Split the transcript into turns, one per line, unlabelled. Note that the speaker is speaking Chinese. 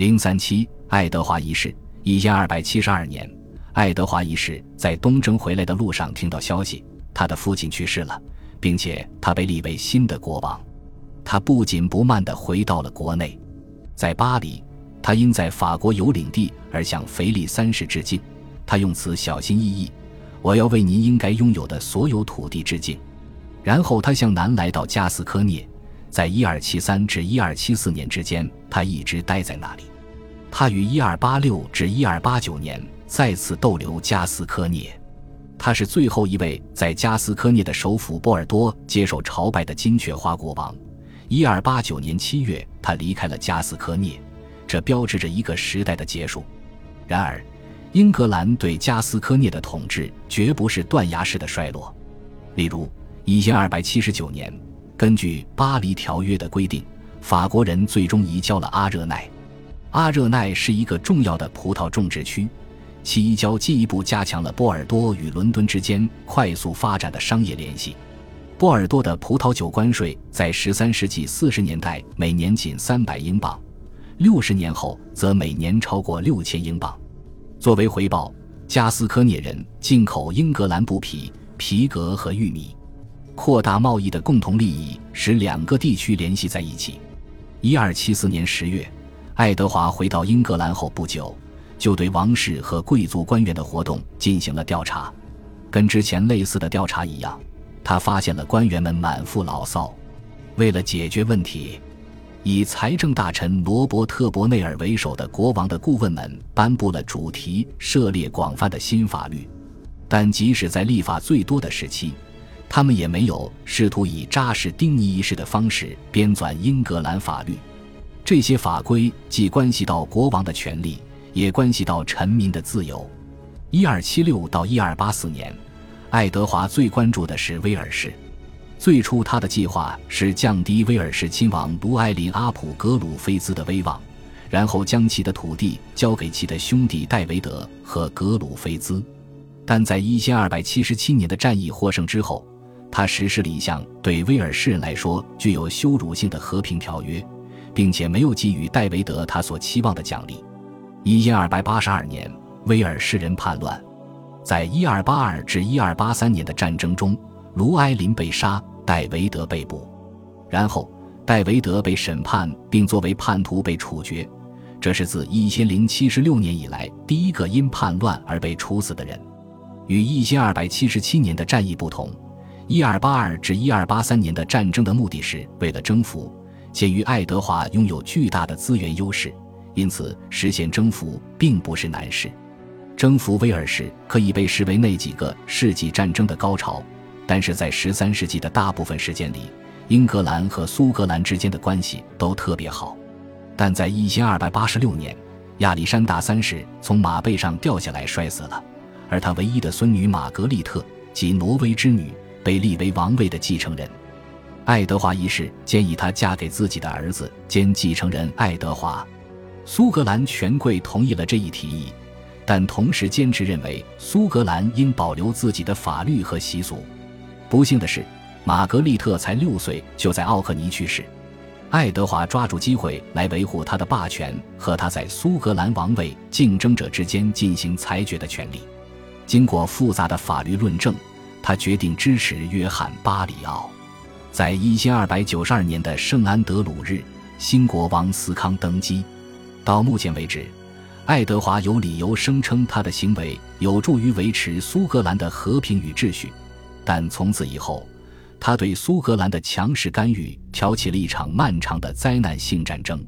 零三七，爱德华一世，一千二百七十二年，爱德华一世在东征回来的路上听到消息，他的父亲去世了，并且他被立为新的国王。他不紧不慢地回到了国内，在巴黎，他因在法国有领地而向腓力三世致敬。他用词小心翼翼：“我要为您应该拥有的所有土地致敬。”然后他向南来到加斯科涅，在一二七三至一二七四年之间，他一直待在那里。他于一二八六至一二八九年再次逗留加斯科涅。他是最后一位在加斯科涅的首府波尔多接受朝拜的金雀花国王。一二八九年七月，他离开了加斯科涅，这标志着一个时代的结束。然而，英格兰对加斯科涅的统治绝不是断崖式的衰落。例如，一千二百七十九年，根据巴黎条约的规定，法国人最终移交了阿热奈。阿热奈是一个重要的葡萄种植区，其移交进一步加强了波尔多与伦敦之间快速发展的商业联系。波尔多的葡萄酒关税在十三世纪四十年代每年仅三百英镑，六十年后则每年超过六千英镑。作为回报，加斯科涅人进口英格兰布匹、皮革和玉米。扩大贸易的共同利益使两个地区联系在一起。一二七四年十月，爱德华回到英格兰后不久，就对王室和贵族官员的活动进行了调查。跟之前类似的调查一样。他发现了官员们满腹牢骚，为了解决问题，以财政大臣罗伯特·伯内尔为首的国王的顾问们颁布了主题涉猎广泛的新法律。但即使在立法最多的时期，他们也没有试图以扎实丁尼一式的方式编纂英格兰法律。这些法规既关系到国王的权利，也关系到臣民的自由。一二七六到一二八四年。爱德华最关注的是威尔士。最初，他的计划是降低威尔士亲王卢埃林阿普格鲁菲兹的威望，然后将其的土地交给其的兄弟戴维德和格鲁菲兹。但在一千二百七十七年的战役获胜之后，他实施了一项对威尔士人来说具有羞辱性的和平条约，并且没有给予戴维德他所期望的奖励。一千二百八十二年，威尔士人叛乱。在1282至1283年的战争中，卢埃林被杀，戴维德被捕，然后戴维德被审判并作为叛徒被处决。这是自1076年以来第一个因叛乱而被处死的人。与1277年的战役不同，1282至1283年的战争的目的是为了征服。鉴于爱德华拥有巨大的资源优势，因此实现征服并不是难事。征服威尔士可以被视为那几个世纪战争的高潮，但是在十三世纪的大部分时间里，英格兰和苏格兰之间的关系都特别好。但在一千二百八十六年，亚历山大三世从马背上掉下来摔死了，而他唯一的孙女玛格丽特及挪威之女被立为王位的继承人。爱德华一世建议她嫁给自己的儿子兼继承人爱德华，苏格兰权贵同意了这一提议。但同时坚持认为苏格兰应保留自己的法律和习俗。不幸的是，玛格丽特才六岁就在奥克尼去世。爱德华抓住机会来维护他的霸权和他在苏格兰王位竞争者之间进行裁决的权利。经过复杂的法律论证，他决定支持约翰·巴里奥。在一千二百九十二年的圣安德鲁日，新国王斯康登基。到目前为止。爱德华有理由声称他的行为有助于维持苏格兰的和平与秩序，但从此以后，他对苏格兰的强势干预挑起了一场漫长的灾难性战争。